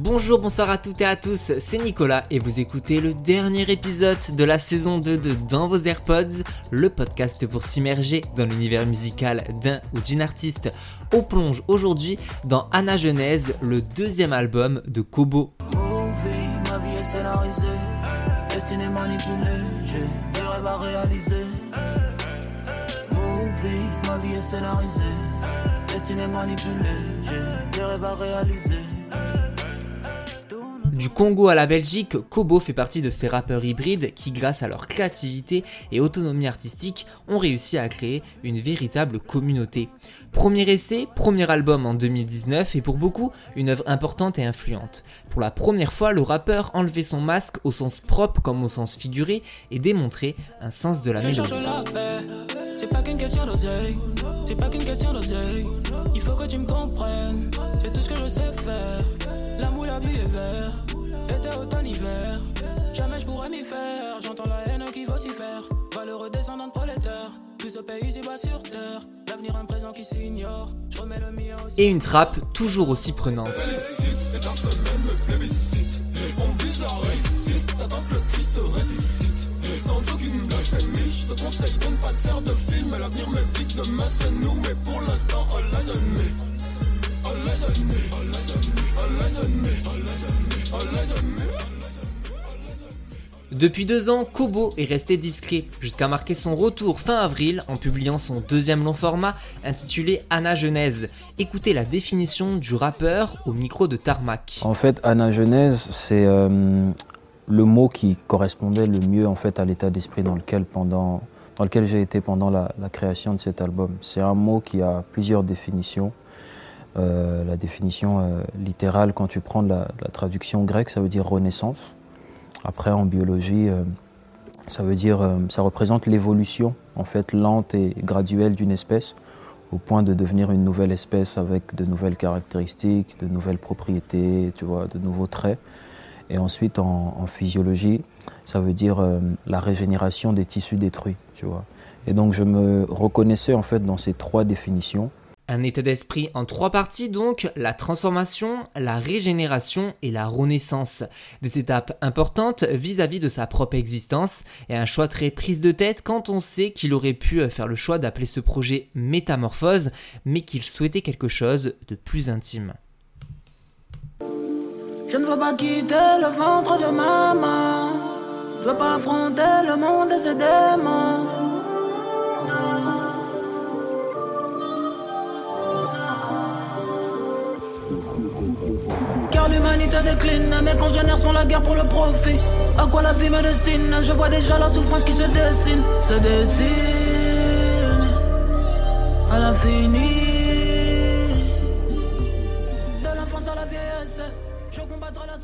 Bonjour, bonsoir à toutes et à tous, c'est Nicolas et vous écoutez le dernier épisode de la saison 2 de Dans vos AirPods, le podcast pour s'immerger dans l'univers musical d'un ou d'une artiste. On plonge aujourd'hui dans Anna Genèse, le deuxième album de Kobo. Du Congo à la Belgique, Kobo fait partie de ces rappeurs hybrides qui, grâce à leur créativité et autonomie artistique, ont réussi à créer une véritable communauté. Premier essai, premier album en 2019 et pour beaucoup une œuvre importante et influente. Pour la première fois, le rappeur enlevait son masque au sens propre comme au sens figuré et démontrait un sens de la mélodie. C'est pas qu'une question d'oseille, c'est pas qu'une question d'oseille. Il faut que tu me comprennes, c'est tout ce que je sais faire. L'amour, la vie est vert, été, automne, hiver. Jamais je pourrais m'y faire, j'entends la haine qui vocifère. Valeureux descendant de prolétaire, tout ce pays s'y bat sur terre. L'avenir, un présent qui s'ignore, je remets le mien aussi. Et une trappe toujours aussi prenante. On vise la réussite, t'attends que le Christ ressuscite. Sans aucune blasphémie, je te conseille de ne pas te faire de film. L'avenir me dit demain c'est nous, mais pour l'instant, oh les ennemis. Depuis deux ans, Kobo est resté discret, jusqu'à marquer son retour fin avril en publiant son deuxième long format intitulé Anna Genèse. Écoutez la définition du rappeur au micro de Tarmac. En fait, Anna Genèse, c'est euh, le mot qui correspondait le mieux en fait à l'état d'esprit dans lequel pendant dans lequel j'ai été pendant la, la création de cet album. C'est un mot qui a plusieurs définitions. Euh, la définition euh, littérale, quand tu prends la, traduction grecque, ça veut dire renaissance. Après, en biologie, euh, ça veut dire, ça représente l'évolution en fait lente et graduelle d'une espèce au point de devenir une nouvelle espèce avec de nouvelles caractéristiques, de nouvelles propriétés, tu vois, de nouveaux traits. Et ensuite, en, en physiologie, ça veut dire la régénération des tissus détruits, tu vois. Et donc, je me reconnaissais en fait dans ces trois définitions. Un état d'esprit en trois parties donc, la transformation, la régénération et la renaissance. Des étapes importantes vis-à-vis de sa propre existence et un choix très prise de tête quand on sait qu'il aurait pu faire le choix d'appeler ce projet Métamorphose, mais qu'il souhaitait quelque chose de plus intime. Je ne veux pas quitter le ventre de. Je veux pas affronter le monde et ses démons. L'humanité décline, mes congénères sont la guerre pour le profit. À quoi la vie me destine? Je vois déjà la souffrance qui se dessine, se dessine à l'infini.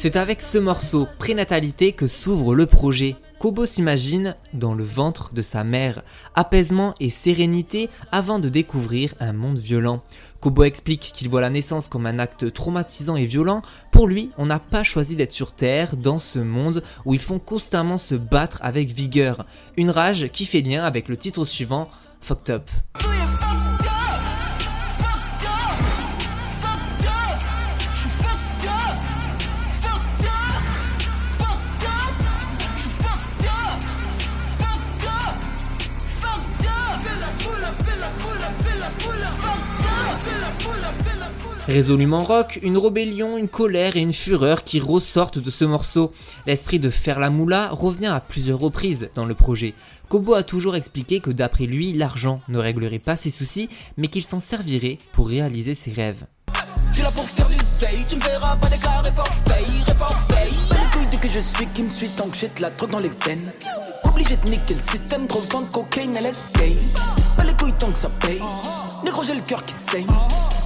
C'est avec ce morceau Prénatalité que s'ouvre le projet. Kobo s'imagine dans le ventre de sa mère, apaisement et sérénité avant de découvrir un monde violent. Kobo explique qu'il voit la naissance comme un acte traumatisant et violent. Pour lui, on n'a pas choisi d'être sur Terre dans ce monde où ils font constamment se battre avec vigueur. Une rage qui fait lien avec le titre suivant, Fucked Up. Résolument rock, une rébellion, une colère et une fureur qui ressortent de ce morceau. L'esprit de faire la moula revient à plusieurs reprises dans le projet. Kobo a toujours expliqué que d'après lui, l'argent ne réglerait pas ses soucis, mais qu'il s'en servirait pour réaliser ses rêves. Du tu me verras pas. Pas les couilles de que je suis qui me suis tant que j'ai de la drogue dans les veines. Obligé de niquer le système, trop de vente cocaine à l'escape. Pas les couilles tant que ça paye. Négro, j'ai le cœur qui saigne.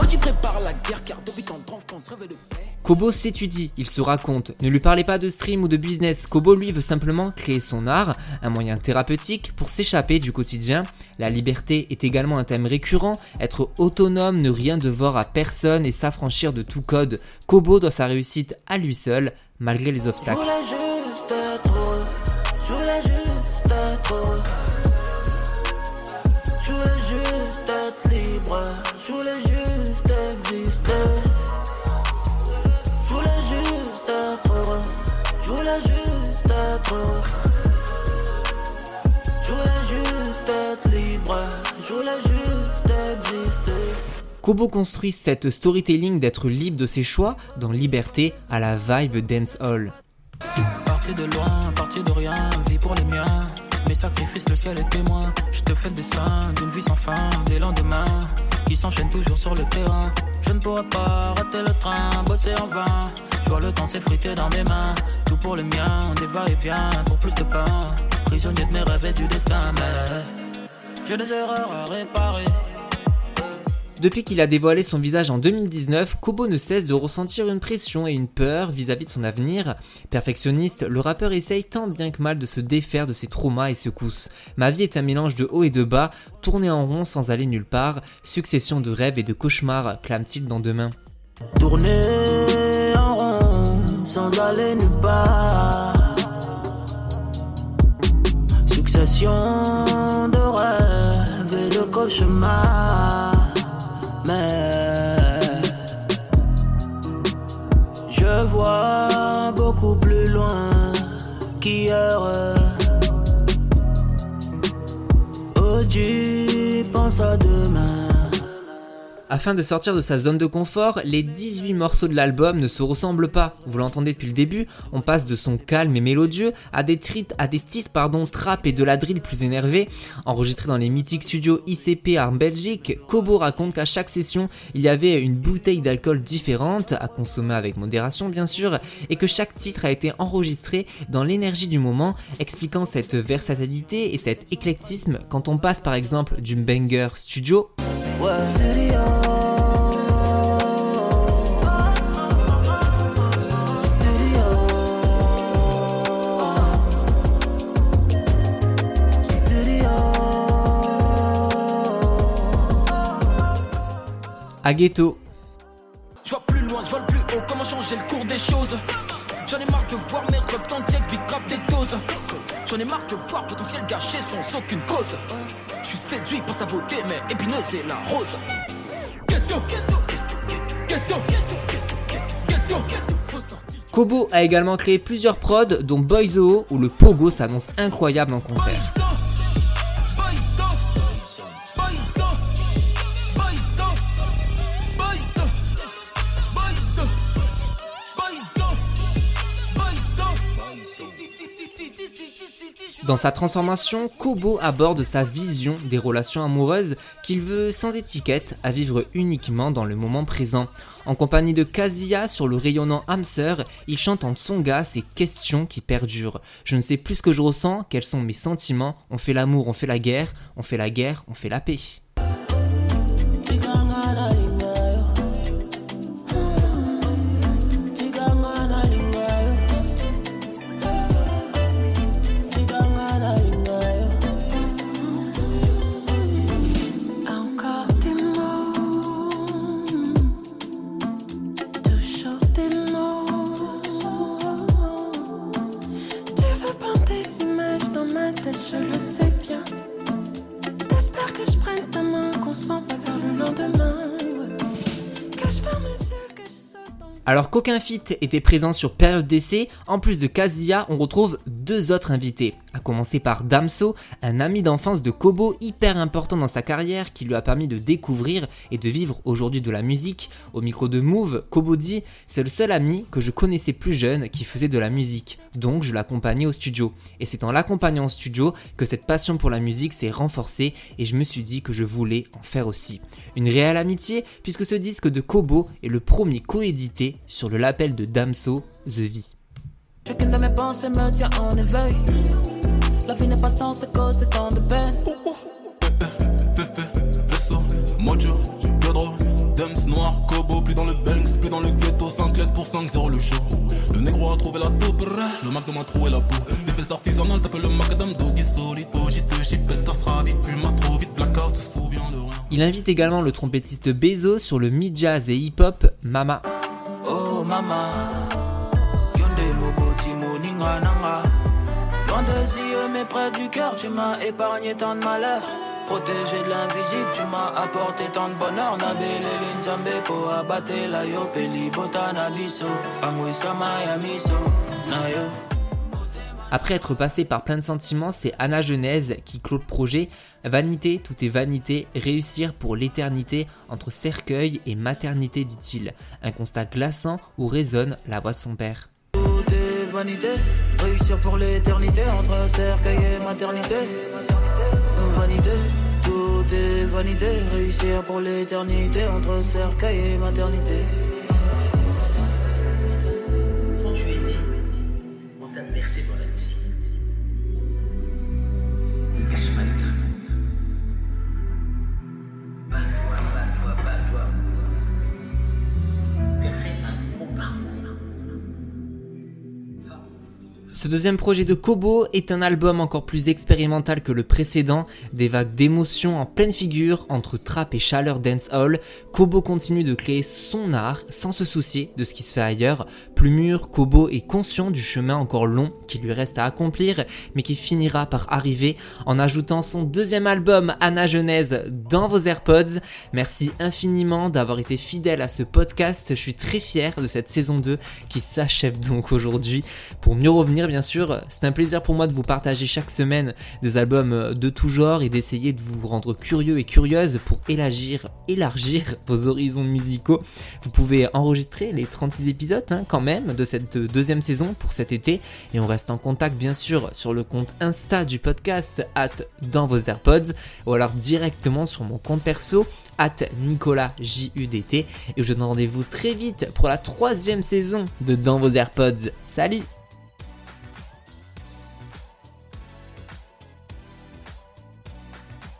Oh, tu prépares la guerre car depuis quand enfance rêve de paix. Kobo s'étudie, il se raconte. Ne lui parlez pas de stream ou de business. Kobo lui veut simplement créer son art, un moyen thérapeutique pour s'échapper du quotidien. La liberté est également un thème récurrent. Être autonome, ne rien devoir à personne et s'affranchir de tout code. Kobo doit sa réussite à lui seul, malgré les obstacles. voulais juste être heureux. Je voulais juste être heureux. Je voulais juste libre. Je voulais juste exister. Je voulais juste juste heureux. Je voulais juste être libre. Je voulais juste exister. Kobo construit cette storytelling d'être libre de ses choix dans Liberté à la vibe dancehall. Parti de loin, parti de rien, vie pour les miens. Mes sacrifices, le ciel est témoin. Je te fais le dessin d'une vie sans fin, des lendemains qui s'enchaînent toujours sur le terrain. Je ne pourrai pas rater le train, bosser en vain. Je vois le temps s'effriter dans mes mains. Tout pour le mien, des va-et-vient pour plus de pain. Prisonnier de mes rêves et du destin, mais j'ai des erreurs à réparer. Depuis qu'il a dévoilé son visage en 2019, Kobo ne cesse de ressentir une pression et une peur vis-à-vis de son avenir. Perfectionniste, le rappeur essaye tant bien que mal de se défaire de ses traumas et secousses. Ma vie est un mélange de haut et de bas, tourné en rond sans aller nulle part, succession de rêves et de cauchemars, clame-t-il dans Demain. Tourner en rond sans aller nulle part. Succession de rêves et de cauchemars. Qu'hier. Aujourd'hui, pense à demain. Afin de sortir de sa zone de confort, les 18 morceaux de l'album ne se ressemblent pas. Vous l'entendez depuis le début, on passe de son calme et mélodieux à des, à des titres pardon, trap et de la drill plus énervés. Enregistré dans les mythiques studios ICP en Belgique, Kobo raconte qu'à chaque session, il y avait une bouteille d'alcool différente, à consommer avec modération bien sûr, et que chaque titre a été enregistré dans l'énergie du moment, expliquant cette versatilité et cet éclectisme quand on passe par exemple du banger. Studio. À ghetto. Je vois plus loin, je vois le plus haut, comment changer le cours des choses? J'en ai marre de voir mes rêves grave des doses. J'en ai marre de voir potentiel gâché sans aucune cause. Je suis séduit par sa beauté, mais épineuse et la rose. Ghetto, ghetto, ghetto, ghetto, ghetto. Kobo a également créé plusieurs prods, dont Boyzo, où le pogo s'annonce incroyable en concert. Dans sa transformation, Kobo aborde sa vision des relations amoureuses qu'il veut sans étiquette à vivre uniquement dans le moment présent. En compagnie de Kazuya sur le rayonnant Hamster, il chante en tsonga ces questions qui perdurent. Je ne sais plus ce que je ressens, quels sont mes sentiments, on fait l'amour, on fait la guerre, on fait la guerre, on fait la paix. Alors qu'aucun feat était présent sur période d'essai, en plus de Kazuya, on retrouve deux autres invités. À commencer par Damso, un ami d'enfance de Kobo hyper important dans sa carrière qui lui a permis de découvrir et de vivre aujourd'hui de la musique. Au micro de Move, Kobo dit C'est le seul ami que je connaissais plus jeune qui faisait de la musique, donc je l'accompagnais au studio. Et c'est en l'accompagnant au studio que cette passion pour la musique s'est renforcée et je me suis dit que je voulais en faire aussi. Une réelle amitié puisque ce disque de Kobo est le premier coédité sur le label de Damso, The V. Mes pensées me tient en éveil. La vie n'est pas sans ses causes, c'est tant de peine. vaisseau, mojo, cadre, Dems noir, Kobo, plus dans le Banks, plus dans le ghetto, 5 lettres pour 5, 0 le show. Le négro a trouvé la taupe, le Mac m'a trouvé la peau. Les fesses artisanales, t'appelles le macadam, doggy solide, ogite, chipette, ta sera vite, fume trop vite, blackout, se souvient de rien. Il invite également le trompettiste Bezo sur le mid-jazz et hip-hop Mama. Oh mama, yonde moboti moninga nanga. Après être passé par plein de sentiments, c'est Anna Genèse qui clôt le projet. Vanité, tout est vanité, réussir pour l'éternité entre cercueil et maternité, dit-il. Un constat glaçant où résonne la voix de son père. Vanité, réussir pour l'éternité entre cercueil et maternité. Vanité, tout est vanité, réussir pour l'éternité entre cercueil et maternité. Quand tu es né, on t'a bercé Ce deuxième projet de Kobo est un album encore plus expérimental que le précédent, des vagues d'émotions en pleine figure entre trap et chaleur dancehall. Kobo continue de créer son art sans se soucier de ce qui se fait ailleurs. Plus mûr, Kobo est conscient du chemin encore long qui lui reste à accomplir, mais qui finira par arriver en ajoutant son deuxième album Anna Genèse dans vos AirPods. Merci infiniment d'avoir été fidèle à ce podcast. Je suis très fier de cette saison 2 qui s'achève donc aujourd'hui. Pour mieux revenir, bien sûr, c'est un plaisir pour moi de vous partager chaque semaine des albums de tout genre et d'essayer de vous rendre curieux et curieuse pour élargir, élargir vos horizons musicaux. Vous pouvez enregistrer les 36 épisodes hein, quand même de cette deuxième saison pour cet été. Et on reste en contact bien sûr sur le compte Insta du podcast at dans vos AirPods ou alors directement sur mon compte perso at Nicolas JUDT et je vous donne rendez-vous très vite pour la troisième saison de Dans vos AirPods. Salut